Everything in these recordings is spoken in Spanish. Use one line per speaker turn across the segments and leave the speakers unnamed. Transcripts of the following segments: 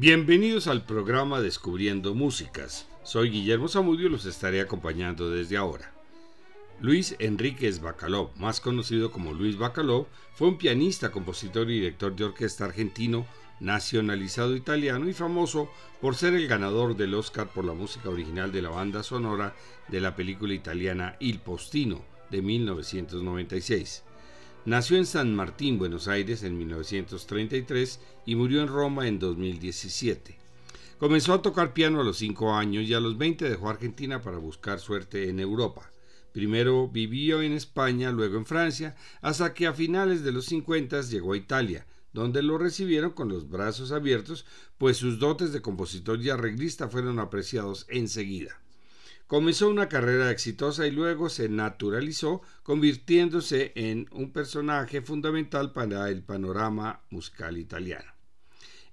Bienvenidos al programa Descubriendo Músicas. Soy Guillermo Zamudio y los estaré acompañando desde ahora. Luis Enríquez Bacalov, más conocido como Luis Bacalov, fue un pianista, compositor y director de orquesta argentino, nacionalizado italiano y famoso por ser el ganador del Oscar por la música original de la banda sonora de la película italiana Il Postino de 1996. Nació en San Martín, Buenos Aires, en 1933 y murió en Roma en 2017. Comenzó a tocar piano a los 5 años y a los 20 dejó Argentina para buscar suerte en Europa. Primero vivió en España, luego en Francia, hasta que a finales de los 50 llegó a Italia, donde lo recibieron con los brazos abiertos, pues sus dotes de compositor y arreglista fueron apreciados enseguida. Comenzó una carrera exitosa y luego se naturalizó, convirtiéndose en un personaje fundamental para el panorama musical italiano.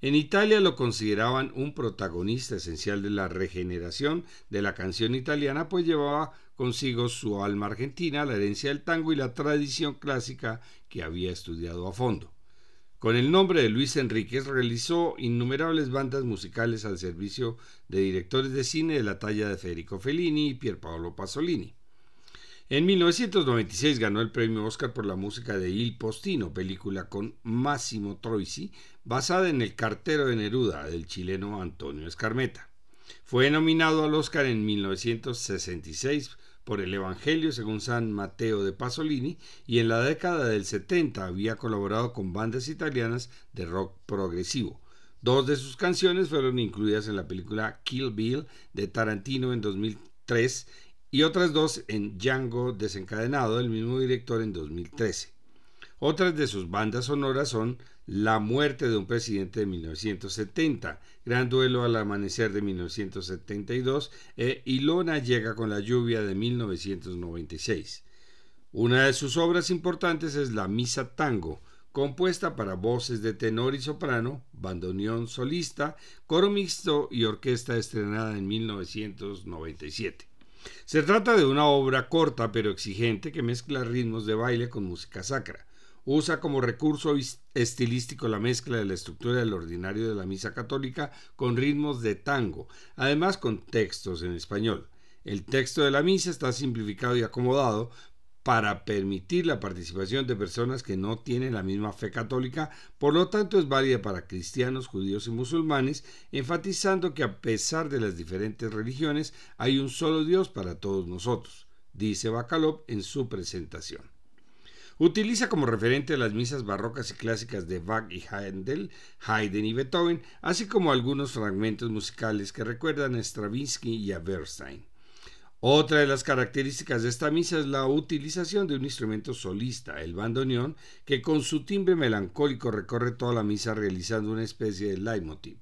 En Italia lo consideraban un protagonista esencial de la regeneración de la canción italiana, pues llevaba consigo su alma argentina, la herencia del tango y la tradición clásica que había estudiado a fondo. Con el nombre de Luis Enríquez realizó innumerables bandas musicales al servicio de directores de cine de la talla de Federico Fellini y Pierpaolo Pasolini. En 1996 ganó el premio Oscar por la música de Il Postino, película con Massimo Troisi, basada en El cartero de Neruda del chileno Antonio Escarmeta. Fue nominado al Oscar en 1966 por el Evangelio según San Mateo de Pasolini y en la década del 70 había colaborado con bandas italianas de rock progresivo. Dos de sus canciones fueron incluidas en la película Kill Bill de Tarantino en 2003 y otras dos en Django desencadenado del mismo director en 2013. Otras de sus bandas sonoras son La muerte de un presidente de 1970, Gran duelo al amanecer de 1972 e Ilona llega con la lluvia de 1996. Una de sus obras importantes es La Misa Tango, compuesta para voces de tenor y soprano, bandoneón solista, coro mixto y orquesta estrenada en 1997. Se trata de una obra corta pero exigente que mezcla ritmos de baile con música sacra usa como recurso estilístico la mezcla de la estructura del ordinario de la misa católica con ritmos de tango, además con textos en español. El texto de la misa está simplificado y acomodado para permitir la participación de personas que no tienen la misma fe católica, por lo tanto es válida para cristianos, judíos y musulmanes, enfatizando que a pesar de las diferentes religiones hay un solo Dios para todos nosotros, dice Bacalov en su presentación. Utiliza como referente las misas barrocas y clásicas de Bach y Handel, Haydn y Beethoven, así como algunos fragmentos musicales que recuerdan a Stravinsky y a Bernstein. Otra de las características de esta misa es la utilización de un instrumento solista, el bandoneón, que con su timbre melancólico recorre toda la misa realizando una especie de leitmotiv.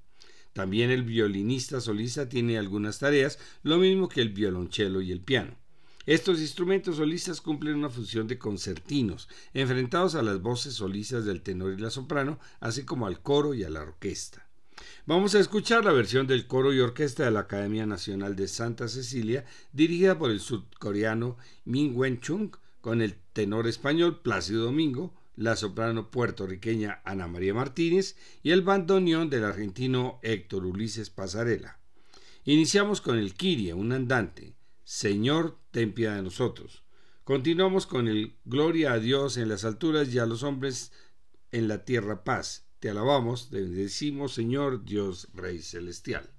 También el violinista solista tiene algunas tareas, lo mismo que el violonchelo y el piano. Estos instrumentos solistas cumplen una función de concertinos, enfrentados a las voces solistas del tenor y la soprano, así como al coro y a la orquesta. Vamos a escuchar la versión del coro y orquesta de la Academia Nacional de Santa Cecilia, dirigida por el sudcoreano Min Wen Chung, con el tenor español Plácido Domingo, la soprano puertorriqueña Ana María Martínez y el bandoneón del argentino Héctor Ulises Pasarela. Iniciamos con el Kiria, un andante, Señor, ten piedad de nosotros. Continuamos con el Gloria a Dios en las alturas y a los hombres en la tierra paz. Te alabamos, te decimos Señor Dios Rey Celestial.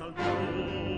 al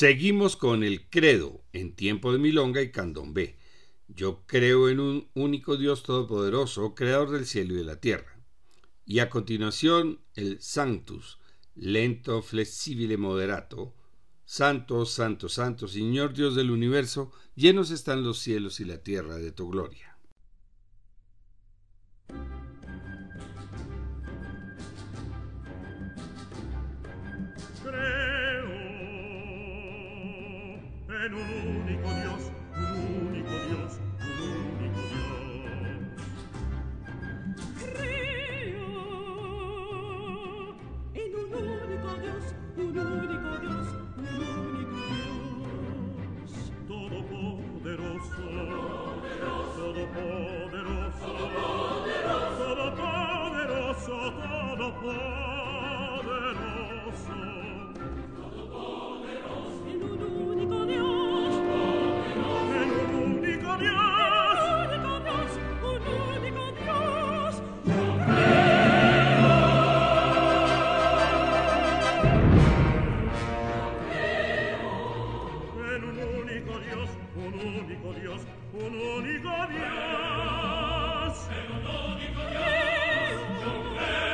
Seguimos con el credo en tiempo de Milonga y Candombe. Yo creo en un único Dios todopoderoso, creador del cielo y de la tierra. Y a continuación el Sanctus, lento, flexible, moderato. Santo, santo, santo, Señor Dios del universo, llenos están los cielos y la tierra de tu gloria.
En
en un único Dios, un único Dios, un único Dios.
En un único Dios,
yo creo.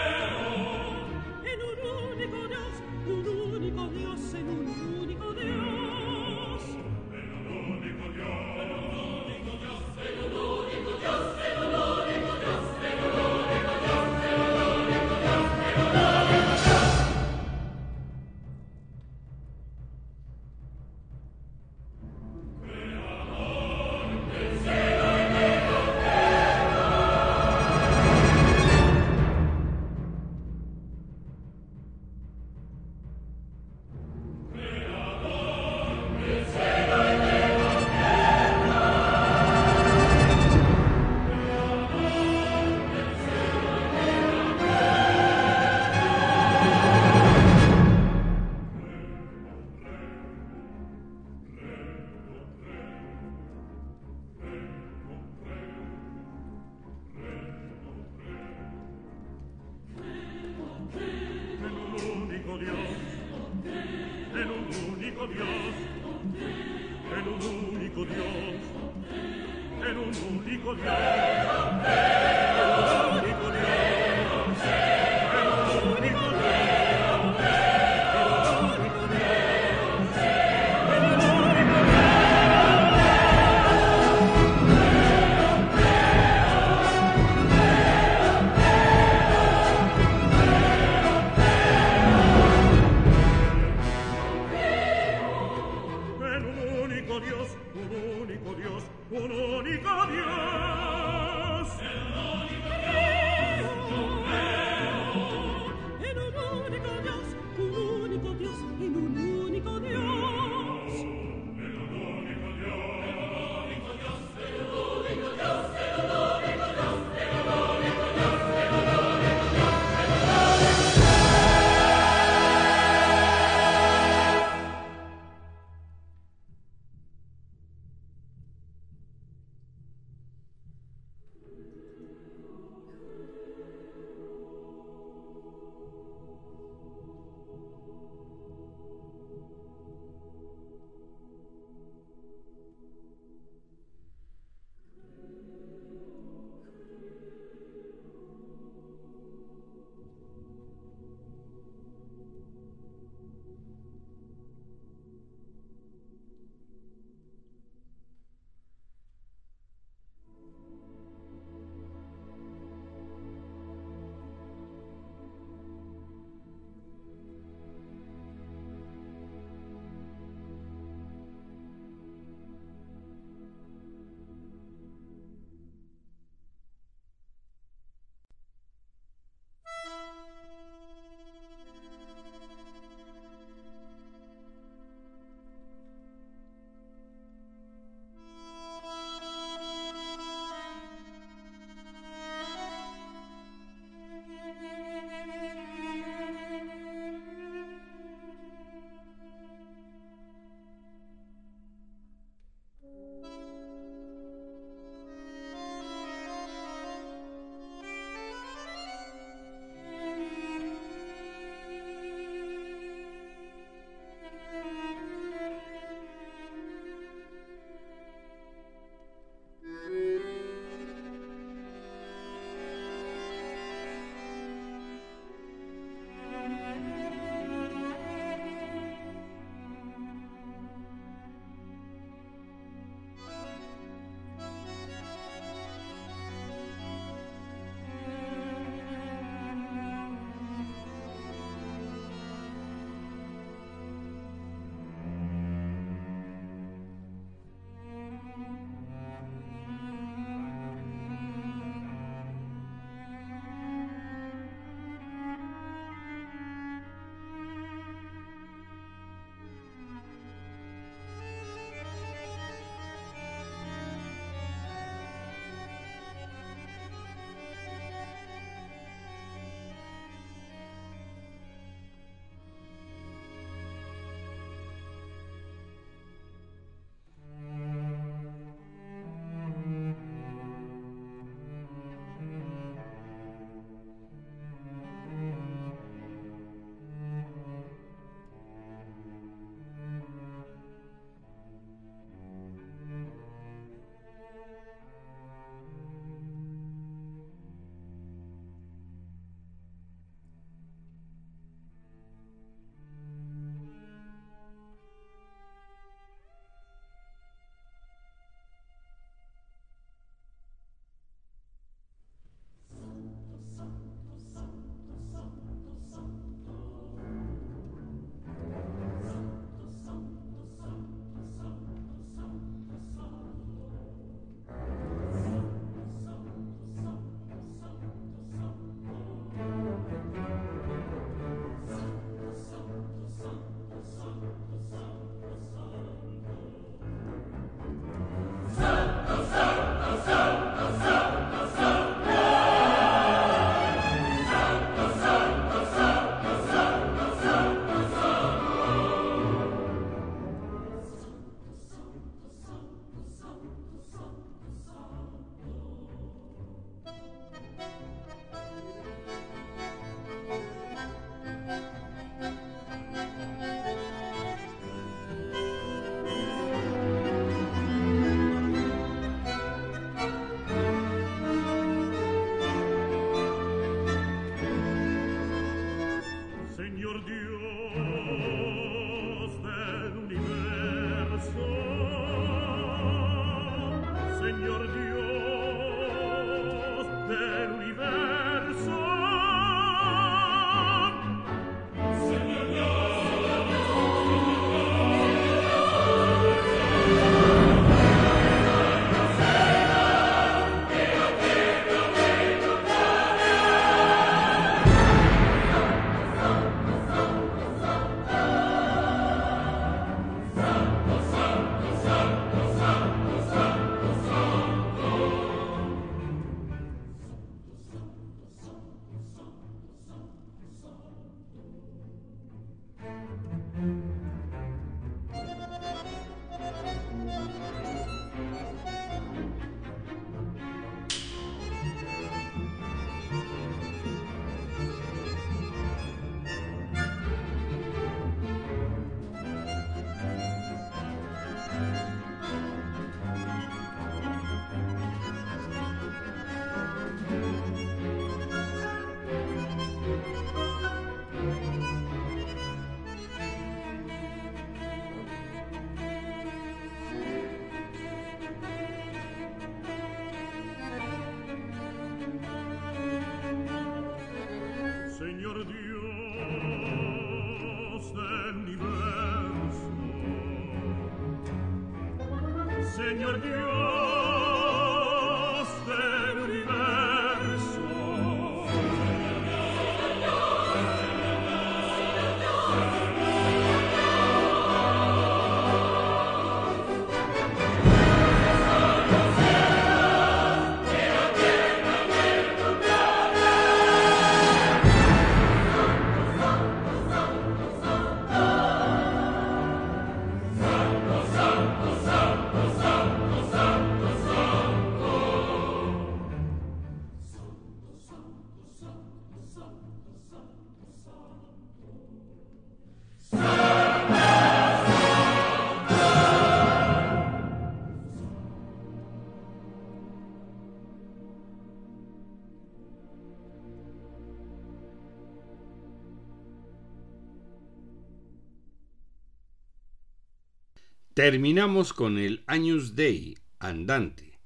Terminamos con el Años Dei andante.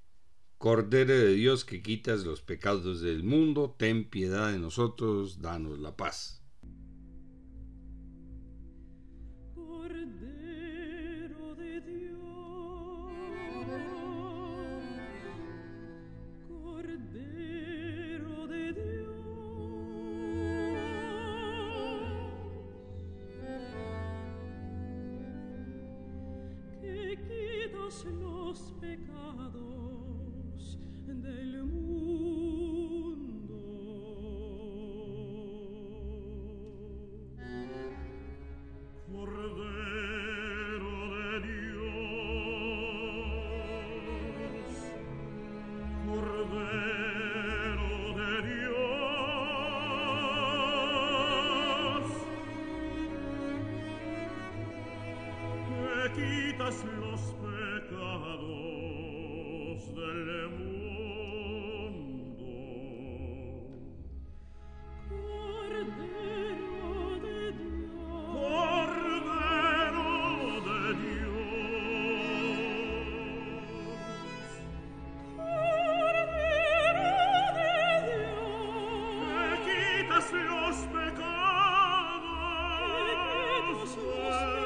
Cordero de Dios que quitas los pecados del mundo, ten piedad de nosotros, danos la paz.
春。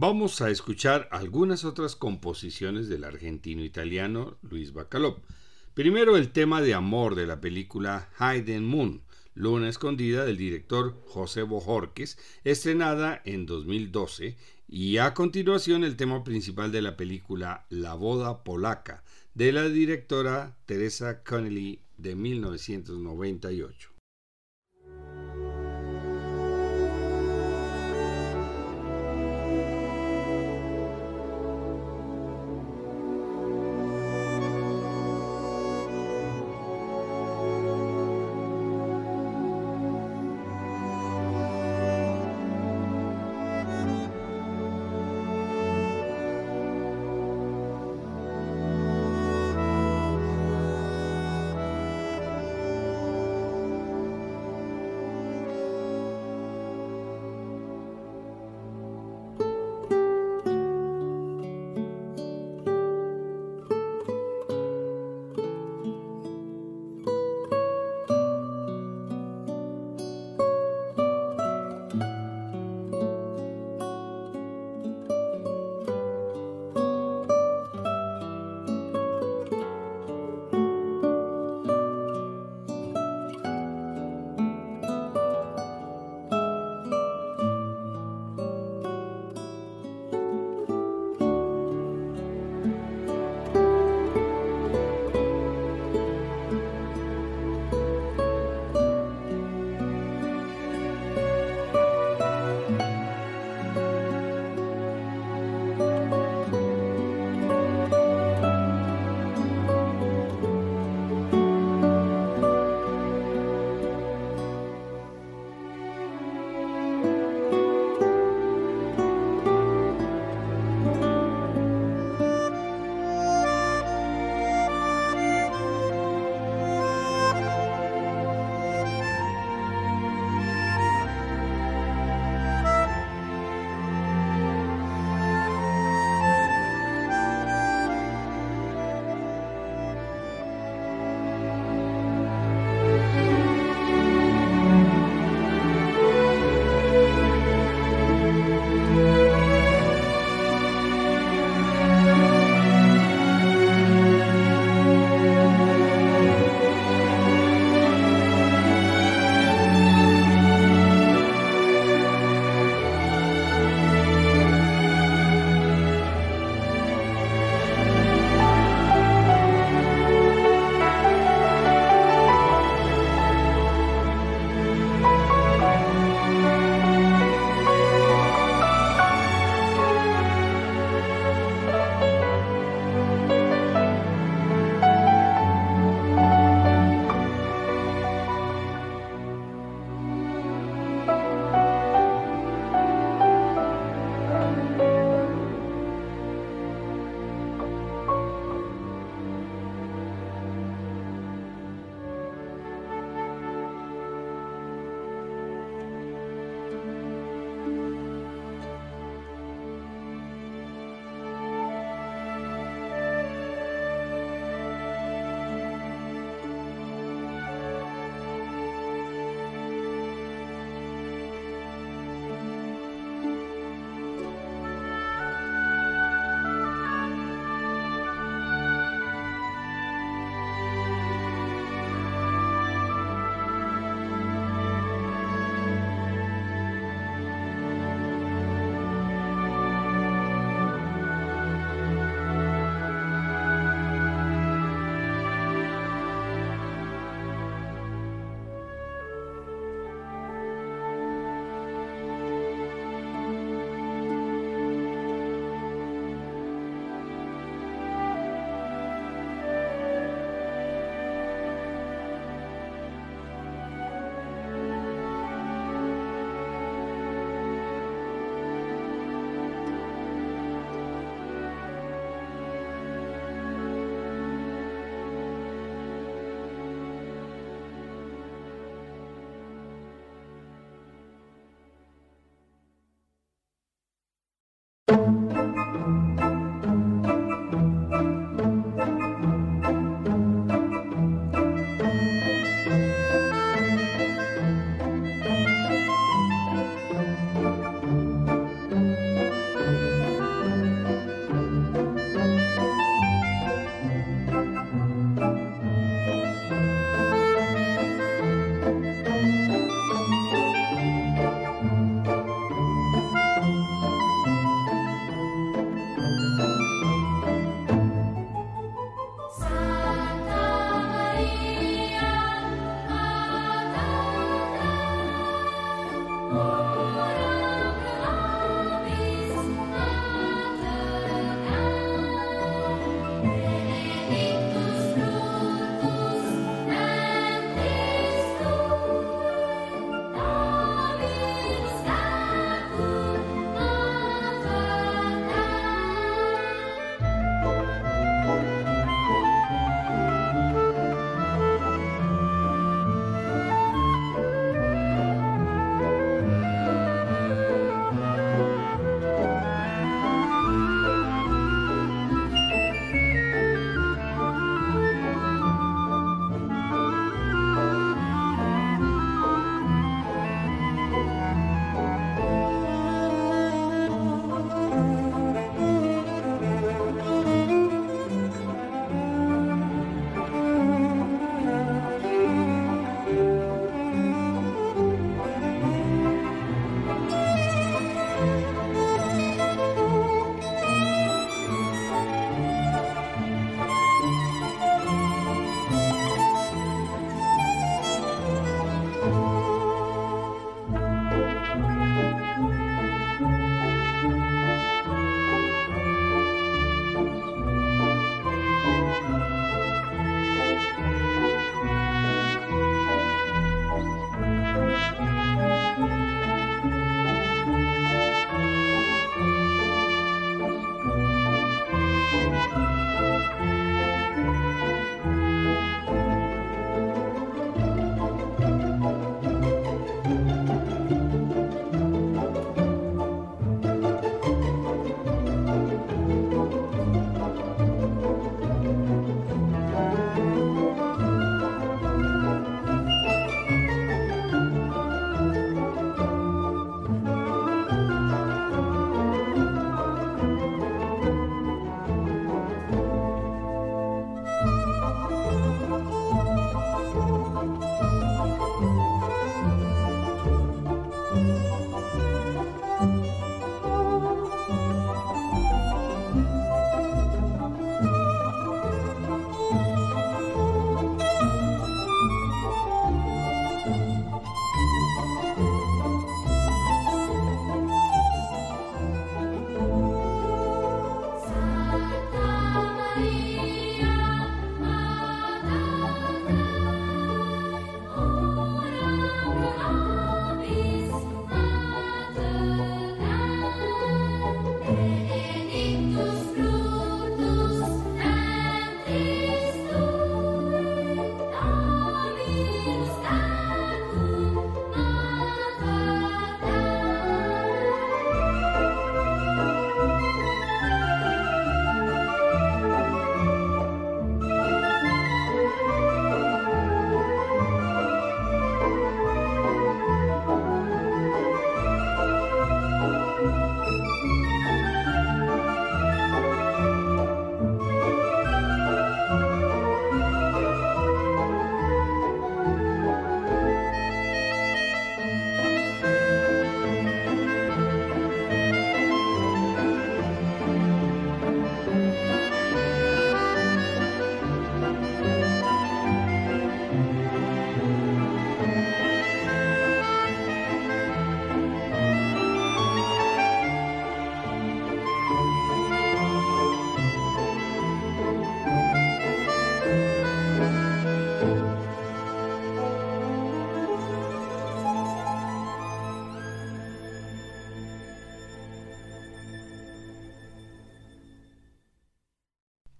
Vamos a escuchar algunas otras composiciones del argentino italiano Luis Bacalov. Primero el tema de amor de la película Hidden Moon, Luna Escondida del director José Bojorques, estrenada en 2012, y a continuación el tema principal de la película La Boda Polaca, de la directora Teresa Connelly de 1998.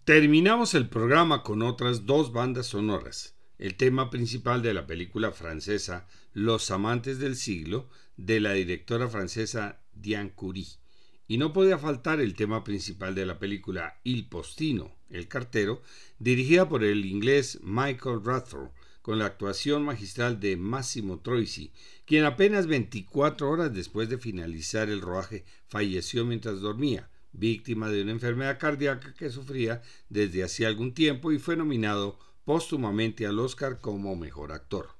Terminamos el programa con otras dos bandas sonoras. El tema principal de la película francesa Los amantes del siglo, de la directora francesa Diane Curie, Y no podía faltar el tema principal de la película Il Postino, El Cartero, dirigida por el inglés Michael Rathor, con la actuación magistral de Massimo Troisi, quien apenas 24 horas después de finalizar el rodaje falleció mientras dormía, víctima de una enfermedad cardíaca que sufría desde hacía algún tiempo y fue nominado póstumamente al Oscar como mejor actor.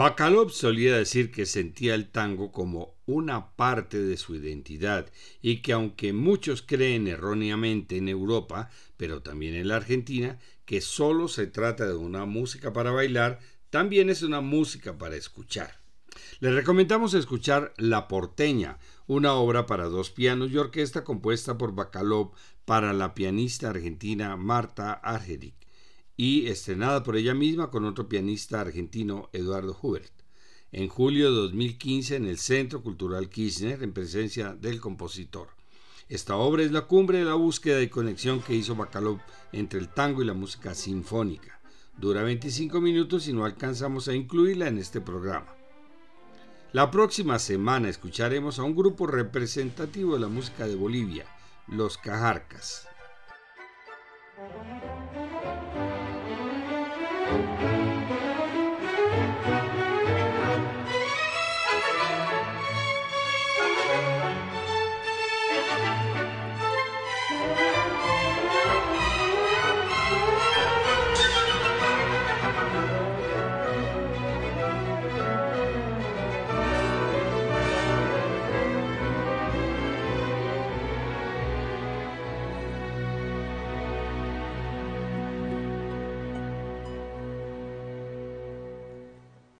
Bacalov solía decir que sentía el tango como una parte de su identidad y que aunque muchos creen erróneamente en Europa, pero también en la Argentina, que solo se trata de una música para bailar, también es una música para escuchar. Les recomendamos escuchar La Porteña, una obra para dos pianos y orquesta compuesta por Bacalov para la pianista argentina Marta Argerich y estrenada por ella misma con otro pianista argentino, Eduardo Hubert, en julio de 2015 en el Centro Cultural Kirchner en presencia del compositor. Esta obra es la cumbre de la búsqueda y conexión que hizo Bacalov entre el tango y la música sinfónica. Dura 25 minutos y no alcanzamos a incluirla en este programa. La próxima semana escucharemos a un grupo representativo de la música de Bolivia, los Cajarcas.
Thank you.